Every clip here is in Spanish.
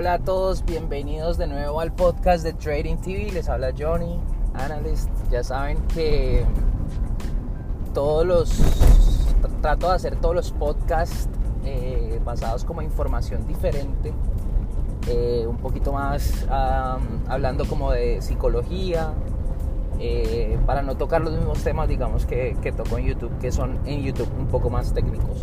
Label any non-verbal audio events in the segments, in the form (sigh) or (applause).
Hola a todos, bienvenidos de nuevo al podcast de Trading TV. Les habla Johnny, analyst. Ya saben que todos los trato de hacer todos los podcasts eh, basados como información diferente, eh, un poquito más hablando como de psicología, eh, para no tocar los mismos temas, digamos, que, que toco en YouTube, que son en YouTube un poco más técnicos.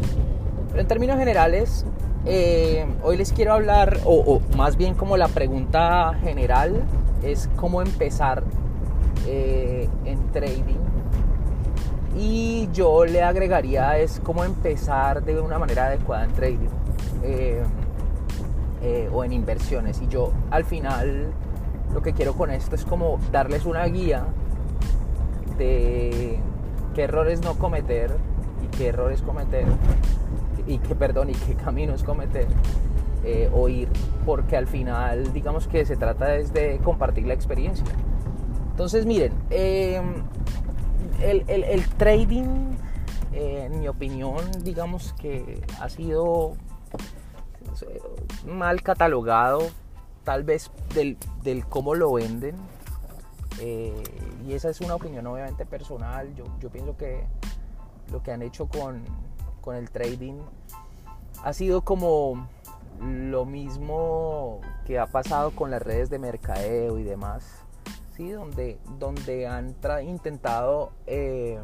Pero en términos generales, eh, hoy les quiero hablar, o, más bien como la pregunta general es cómo empezar eh, en trading. Y yo le agregaría es cómo empezar de una manera adecuada en trading eh, o en inversiones. Y yo al final lo que quiero con esto es como darles una guía de qué errores no cometer y qué errores cometer y que, perdón, y qué caminos cometer eh, o ir, porque al final, digamos que se trata de compartir la experiencia. Entonces, miren, em, el, trading, eh, en mi opinión, digamos que ha sido mal catalogado, tal vez del, cómo lo venden. Eh, y esa es una opinión obviamente personal. Yo, yo pienso que lo que han hecho con, con el trading ha sido como lo mismo que ha pasado con las redes de mercadeo y demás, ¿sí? donde, donde han intentado eh,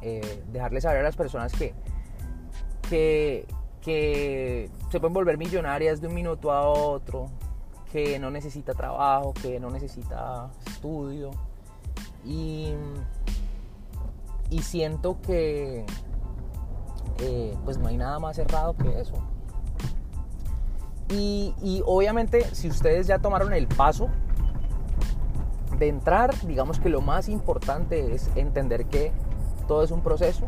eh, dejarles saber a las personas que, que, que se pueden volver millonarias de un minuto a otro, que no necesita trabajo, que no necesita estudio. Y, y siento que, eh, pues no hay nada más cerrado que eso. Y, obviamente si ustedes ya tomaron el paso de entrar, digamos que lo más importante es entender que todo es un proceso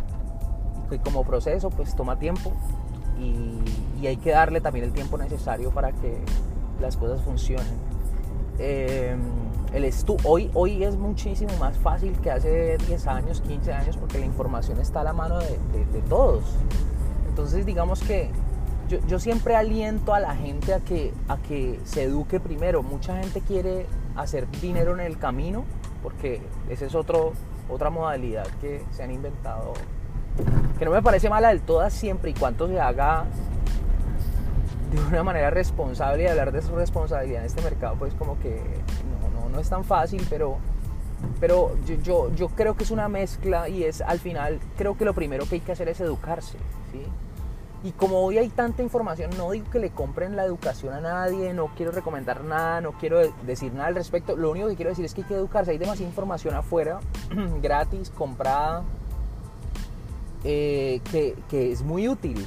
y que como proceso pues toma tiempo y, hay que darle también el tiempo necesario para que las cosas funcionen. Eh, el hoy, hoy es muchísimo más fácil que hace 10 años, 15 años, porque la información está a la mano de, todos. Entonces, digamos que yo, siempre aliento a la gente a que, a que se eduque primero. Mucha gente quiere hacer dinero en el camino, porque esa es otro, otra modalidad que se han inventado, que no me parece mala del todo siempre y cuando se haga de una manera responsable y hablar de su responsabilidad en este mercado, pues como que no es tan fácil, pero, pero yo, yo, creo que es una mezcla y es al final, creo que lo primero que hay que hacer es educarse. Y como hoy hay tanta información, no digo que le compren la educación a nadie, no quiero recomendar nada, no quiero decir nada al respecto. Lo único que quiero decir es que hay que educarse. Hay demasiada información afuera, (clears throat) gratis, comprada, eh, que, que, es muy útil.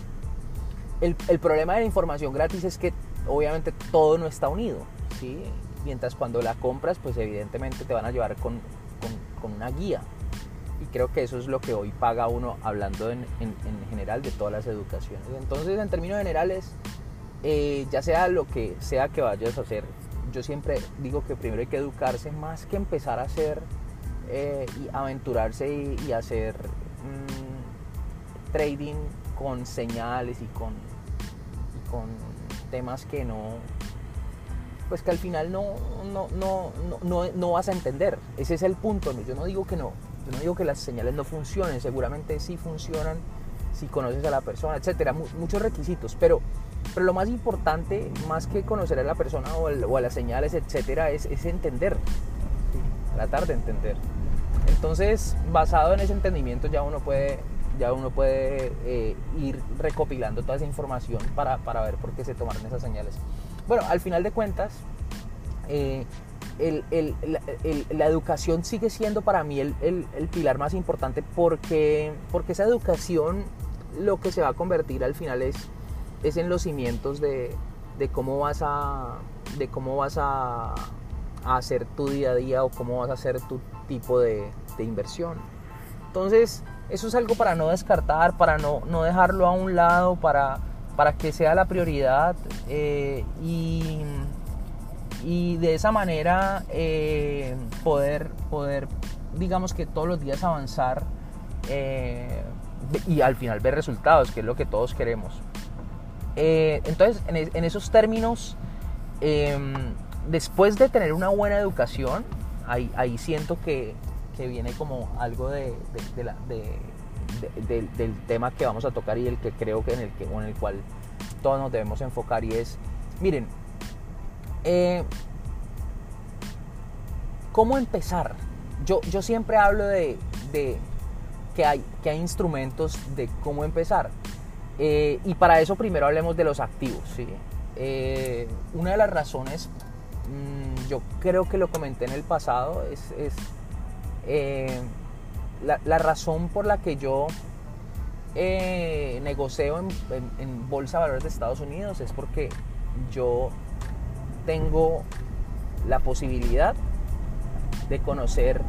El, el, problema de la información gratis es que obviamente todo no está unido. ¿sí? mientras cuando la compras, pues evidentemente te van a llevar con, con, una guía. Y creo que eso es lo que hoy paga uno hablando en, en, general de todas las educaciones. Entonces, en términos generales, eh, ya sea lo que sea que vayas a hacer, yo siempre digo que primero hay que educarse más que empezar a hacer eh, y aventurarse y, hacer mm, trading con señales y con, con temas que no, pues que al final no, no, no, no, no vas a entender. Ese es el punto. Yo no digo que no, yo no digo que las señales no funcionen, seguramente sí funcionan si conoces a la persona, etcétera, muchos requisitos, pero, pero lo más importante, más que conocer a la persona o, a las señales, etcétera, es, es entender, tratar de entender. Entonces, basado en ese entendimiento, ya uno puede, ya uno puede eh, ir recopilando toda esa información para, para ver por qué se tomaron esas señales. Bueno, al final de cuentas, eh, la, educación sigue siendo para mí el, pilar más importante porque, porque esa educación lo que se va a convertir al final es, es en los cimientos de, cómo vas a de cómo vas a, hacer tu día a día o cómo vas a hacer tu tipo de, inversión. Entonces, eso es algo para no descartar, para no, no dejarlo a un lado, para, para que sea la prioridad eh, y, y, de esa manera eh, poder, poder, digamos que todos los días avanzar eh, y al final ver resultados, que es lo que todos queremos. entonces, en, esos términos, después de tener una buena educación, ahí, ahí siento que, que, viene como algo de, del tema que vamos a tocar y el que creo que en el, que, en el cual todos nos debemos enfocar y es, miren, eh, ¿cómo empezar? Yo, yo siempre hablo de, de que, hay, que hay instrumentos de cómo empezar. Eh, y para eso primero hablemos de los activos. ¿sí? Eh, una de las razones, mm, yo creo que lo comenté en el pasado, es, es la, la, razón por la que yo negocio en, Bolsa Valores de Estados Unidos es porque yo tengo la posibilidad de conocer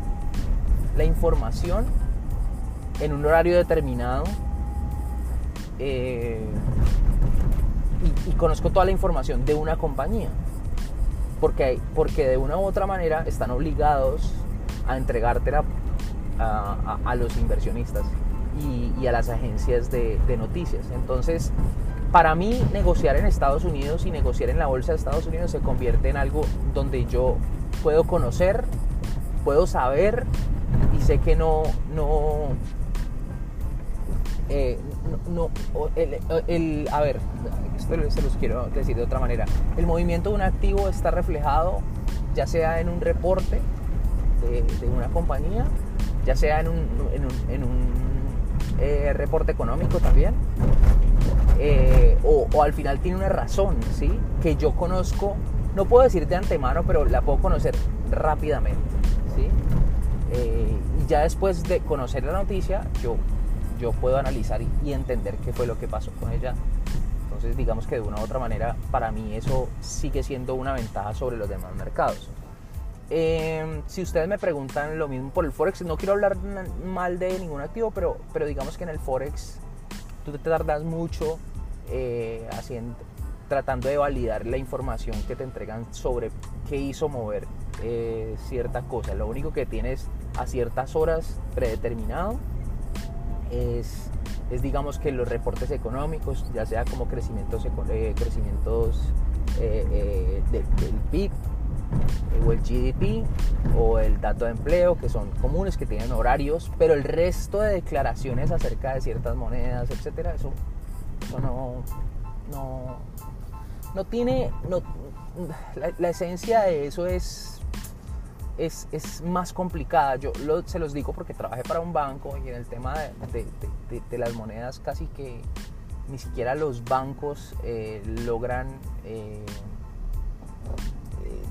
la información en un horario determinado eh, y, conozco toda la información de una compañía. Porque, porque de una u otra manera están obligados a entregártela a, los inversionistas y, a las agencias de, noticias. Entonces, para mí negociar en Estados Unidos y negociar en la bolsa de Estados Unidos se convierte en algo donde yo puedo conocer, puedo saber y sé que no, no, eh, no, el, a ver, esto se los quiero decir de otra manera. El movimiento de un activo está reflejado ya sea en un reporte de, una compañía, ya sea en un, en un, eh, reporte económico también, eh, o, al final tiene una razón, ¿sí? Que yo conozco, no puedo decir de antemano, pero la puedo conocer rápidamente, ¿sí? y ya después de conocer la noticia, yo yo puedo analizar y, entender qué fue lo que pasó con ella. Entonces digamos que de una u otra manera para mí eso sigue siendo una ventaja sobre los demás mercados. Em, si ustedes me preguntan lo mismo por el Forex, no quiero hablar mal de ningún activo, pero, pero digamos que en el Forex tú te tardas mucho eh, haciendo, tratando de validar la información que te entregan sobre qué hizo mover eh, cierta cosa. Lo único que tienes a ciertas horas predeterminado es, es digamos que los reportes económicos, ya sea como crecimientos, eh, eh, del PIB o el GDP o el dato de empleo, que son comunes, que tienen horarios, pero el resto de declaraciones acerca de ciertas monedas, etcétera, eso, no, no, no tiene, no, la esencia de eso es es, es más complicada. Yo se los digo porque trabajé para un banco y en el tema de, de, las monedas casi que ni siquiera los bancos eh, logran... Eh,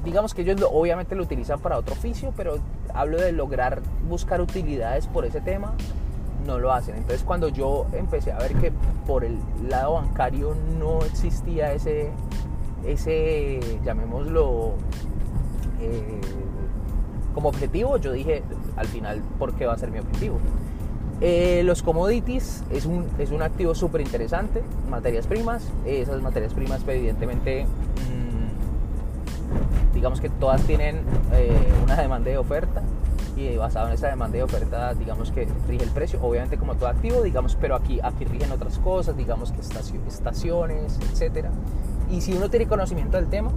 digamos que ellos obviamente lo utilizan para otro oficio, pero hablo de lograr buscar utilidades por ese tema, no lo hacen. Entonces cuando yo empecé a ver que por el lado bancario no existía ese, ese llamémoslo, eh, como objetivo, yo dije al final, ¿por qué va a ser mi objetivo? Eh, los commodities es un, es un activo súper interesante, materias primas, esas materias primas evidentemente digamos que todas tienen eh, una demanda de oferta y basado en esa demanda de oferta digamos que rige el precio, obviamente como todo activo, digamos, pero aquí, aquí rigen otras cosas, digamos que estaciones, etcétera. Y si uno tiene conocimiento del tema,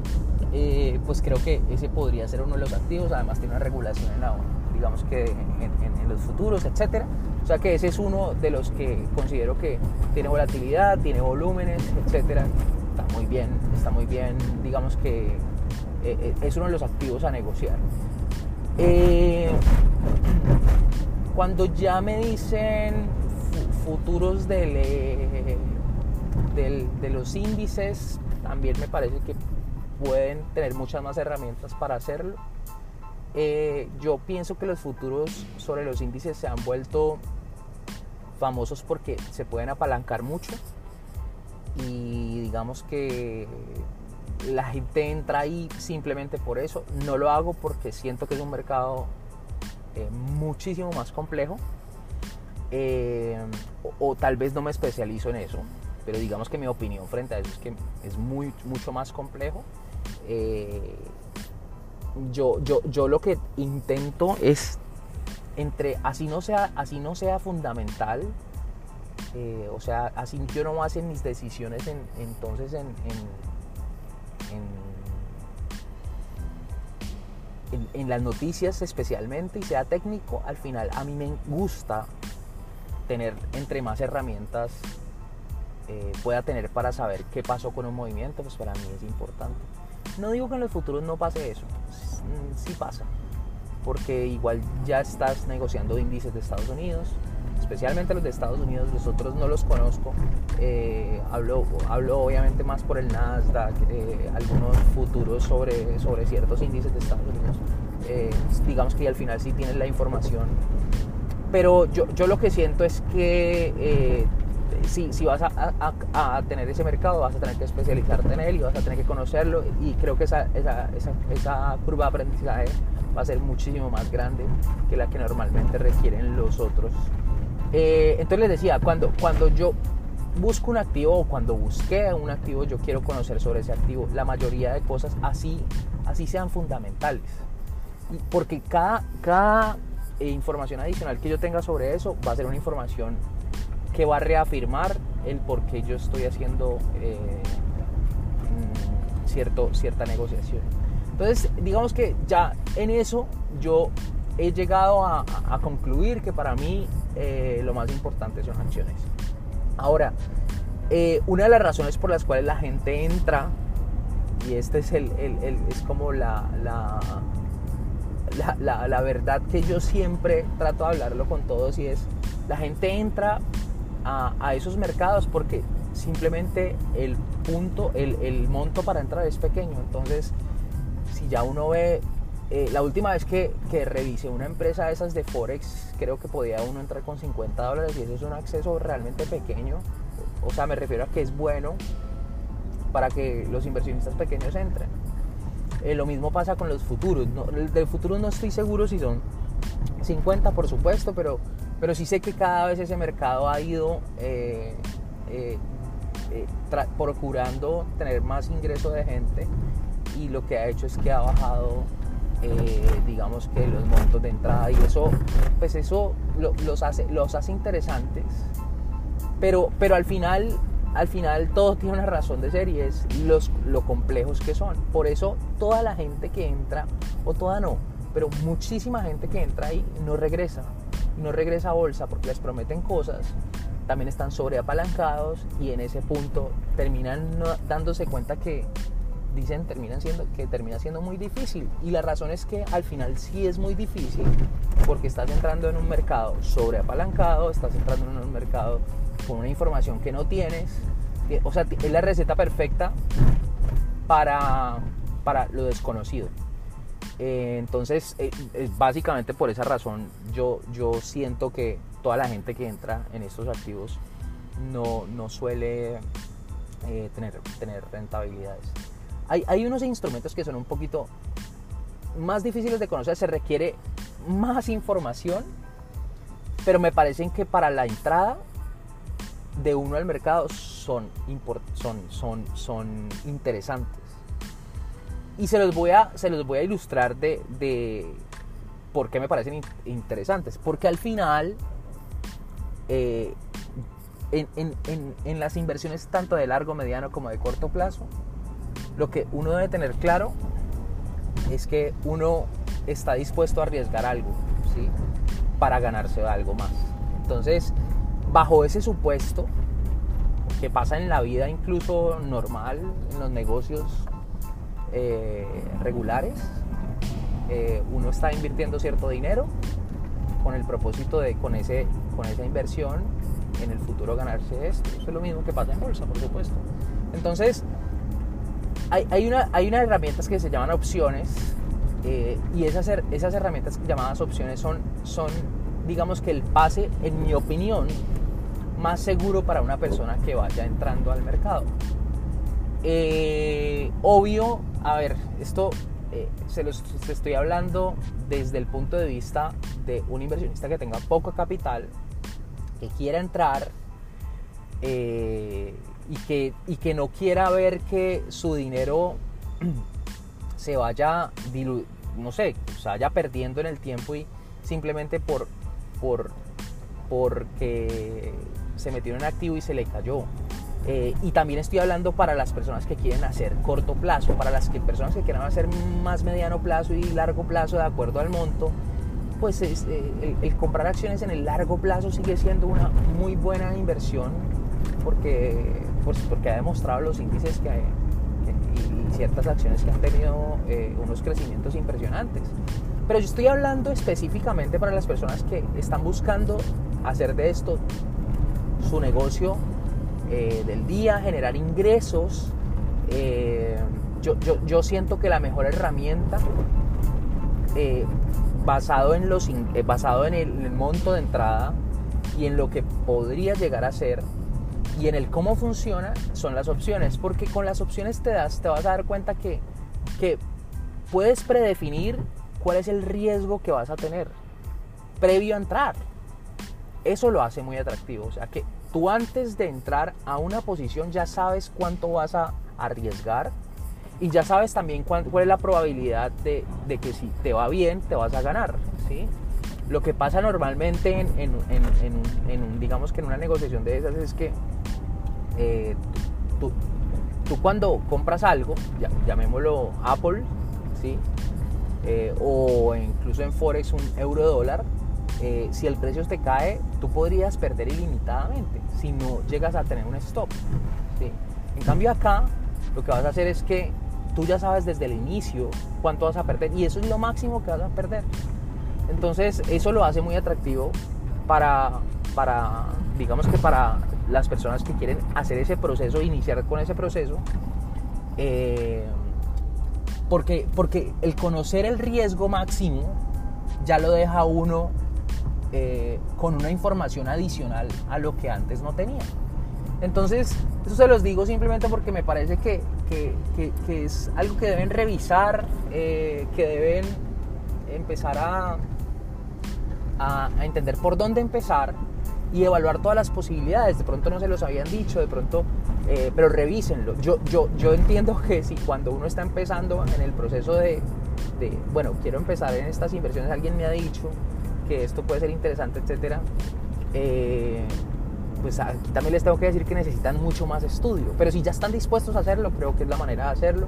eh, pues creo que ese podría ser uno de los activos. Además tiene una regulación en la digamos que en, los futuros, etcétera. O sea que ese es uno de los que considero que tiene volatilidad, tiene volúmenes, etcétera. Está muy bien, está muy bien, digamos que eh, eh, es uno de los activos a negociar. cuando ya me dicen futuros de los índices, también me parece que pueden tener muchas más herramientas para hacerlo. Eh, yo pienso que los futuros sobre los índices se han vuelto famosos porque se pueden apalancar mucho y digamos que la gente entra ahí simplemente por eso. No lo hago porque siento que es un mercado eh, muchísimo más complejo eh, o, tal vez no me especializo en eso, pero digamos que mi opinión frente a eso es que es muy, mucho más complejo eh, yo, yo, yo lo que intento es entre así no sea, así no sea fundamental, o sea, así yo no hago mis decisiones en, entonces en, en, en, en, las noticias especialmente y sea técnico, al final a mí me gusta tener entre más herramientas eh, pueda tener para saber qué pasó con un movimiento, pues para mí es importante. No digo que en los futuros no pase eso, sí pasa, porque igual ya estás negociando índices de Estados Unidos, especialmente los de Estados Unidos, los otros no los conozco. Eh, hablo, hablo obviamente más por el Nasdaq, eh, algunos futuros sobre, sobre ciertos índices de Estados Unidos. Eh, digamos que al final sí tienes la información. Pero yo, yo lo que siento es que si, si, vas a, a, tener ese mercado, vas a tener que especializarte en él y vas a tener que conocerlo. Y creo que esa, esa curva de aprendizaje va a ser muchísimo más grande que la que normalmente requieren los otros eh, entonces les decía, cuando, cuando yo busco un activo o cuando busqué un activo, yo quiero conocer sobre ese activo la mayoría de cosas así, así sean fundamentales. Porque cada, cada eh, información adicional que yo tenga sobre eso va a ser una información que va a reafirmar el por qué yo estoy haciendo eh, mm, cierto, cierta negociación. Entonces, digamos que ya en eso yo he llegado a, concluir que para mí eh, lo más importante son acciones. Ahora, eh, una de las razones por las cuales la gente entra, y este es, el, es como la, la, la, verdad que yo siempre trato de hablarlo con todos, y es, la gente entra a, esos mercados porque simplemente el punto, el monto para entrar es pequeño. Entonces, si ya uno ve eh, la última vez que, que, revisé una empresa de esas de Forex, creo que podía uno entrar con 50 dólares y eso es un acceso realmente pequeño. O sea, me refiero a que es bueno para que los inversionistas pequeños entren. Eh, lo mismo pasa con los futuros. Del futuro no estoy seguro si son 50, por supuesto, pero, pero sí sé que cada vez ese mercado ha ido eh, procurando tener más ingreso de gente y lo que ha hecho es que ha bajado eh, digamos que los montos de entrada y eso, pues eso los, hace, los hace interesantes, pero, pero al final al final todo tiene una razón de ser y es los, lo complejos que son. Por eso toda la gente que entra, o toda no, pero muchísima gente que entra ahí no regresa. No regresa a bolsa porque les prometen cosas, también están sobreapalancados y en ese punto terminan dándose cuenta que dicen terminan siendo, que termina siendo muy difícil. Y la razón es que al final sí es muy difícil porque estás entrando en un mercado sobreapalancado, estás entrando en un mercado con una información que no tienes. O sea, es la receta perfecta para, para lo desconocido. Eh, entonces, eh, es básicamente por esa razón yo, yo siento que toda la gente que entra en estos activos no, no suele eh, tener, tener rentabilidades. Hay, unos instrumentos que son un poquito más difíciles de conocer, se requiere más información, pero me parecen que para la entrada de uno al mercado son, son, son, son interesantes. Y se los voy a, se los voy a ilustrar de, de por qué me parecen interesantes. Porque al final, eh, en, en, en, las inversiones tanto de largo, mediano como de corto plazo, lo que uno debe tener claro es que uno está dispuesto a arriesgar algo, ¿sí? Para ganarse algo más. Entonces, bajo ese supuesto, que pasa en la vida incluso normal, en los negocios eh, regulares, eh, uno está invirtiendo cierto dinero con el propósito de con, ese, con esa inversión en el futuro ganarse esto. Eso es lo mismo que pasa en bolsa, por supuesto. Entonces, hay, una, hay unas herramientas que se llaman opciones eh, y esas, esas herramientas llamadas opciones son, son, digamos que el pase, en mi opinión, más seguro para una persona que vaya entrando al mercado. Eh, obvio, a ver, esto eh, se los estoy hablando desde el punto de vista de un inversionista que tenga poco capital, que quiera entrar y que, y que no quiera ver que su dinero (clears throat) se vaya, no sé, se vaya perdiendo en el tiempo y simplemente por, por, porque se metió en activo y se le cayó. Eh, y también estoy hablando para las personas que quieren hacer corto plazo, para las personas que quieran hacer más mediano plazo y largo plazo de acuerdo al monto, pues eh, el, comprar acciones en el largo plazo sigue siendo una muy buena inversión porque, porque ha demostrado los índices que, hay, y ciertas acciones que han tenido eh, unos crecimientos impresionantes. Pero yo estoy hablando específicamente para las personas que están buscando hacer de esto su negocio eh, del día, generar ingresos. yo, yo, yo, siento que la mejor herramienta basado en, los, eh, basado en el, monto de entrada y en lo que podría llegar a ser y en el cómo funciona son las opciones, porque con las opciones te, das, te vas a dar cuenta que, que puedes predefinir cuál es el riesgo que vas a tener previo a entrar. Eso lo hace muy atractivo, o sea que tú antes de entrar a una posición ya sabes cuánto vas a arriesgar y ya sabes también cuál, es la probabilidad de, que si te va bien, te vas a ganar. ¿sí? Lo que pasa normalmente en, un, digamos que en una negociación de esas es que eh, tú, cuando compras algo, llamémoslo Apple, ¿sí? Eh, o incluso en Forex un euro dólar, eh, si el precio te cae, tú podrías perder ilimitadamente si no llegas a tener un stop. ¿sí? En cambio acá, lo que vas a hacer es que tú ya sabes desde el inicio cuánto vas a perder y eso es lo máximo que vas a perder. Entonces eso lo hace muy atractivo para, para digamos que para las personas que quieren hacer ese proceso, iniciar con ese proceso. Eh, porque, porque el conocer el riesgo máximo ya lo deja uno eh, con una información adicional a lo que antes no tenía. Entonces, eso se los digo simplemente porque me parece que, es algo que deben revisar, eh, que deben empezar a, a, entender por dónde empezar y evaluar todas las posibilidades. De pronto no se los habían dicho, de pronto, eh, pero revísenlo. Yo, yo, yo entiendo que si cuando uno está empezando en el proceso de, bueno, quiero empezar en estas inversiones, alguien me ha dicho que esto puede ser interesante, etcétera. Eh, pues aquí también les tengo que decir que necesitan mucho más estudio. Pero si ya están dispuestos a hacerlo, creo que es la manera de hacerlo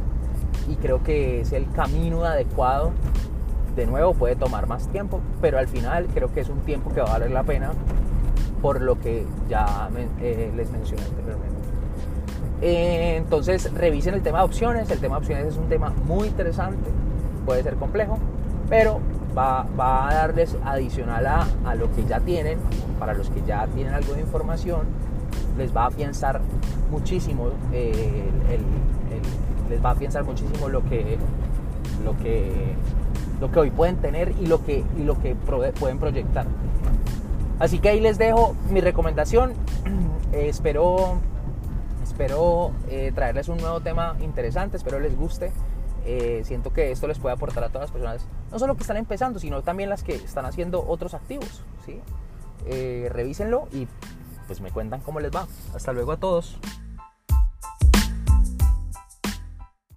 y creo que es el camino adecuado. De nuevo, puede tomar más tiempo, pero al final creo que es un tiempo que va a valer la pena por lo que ya eh, les mencioné anteriormente. Eh, entonces, revisen el tema de opciones. El tema de opciones es un tema muy interesante, puede ser complejo, pero va, a darles adicional a, lo que ya tienen, para los que ya tienen algo de información, les va a pensar muchísimo, eh, les va a pensar muchísimo lo que, lo que, lo que hoy pueden tener y lo que, y lo que pueden proyectar. Así que ahí les dejo mi recomendación. (clears throat) Eh, espero espero eh, traerles un nuevo tema interesante, espero les guste. Eh, siento que esto les puede aportar a todas las personas, no solo que están empezando, sino también las que están haciendo otros activos. ¿sí? Revísenlo y pues me cuentan cómo les va. Hasta luego a todos.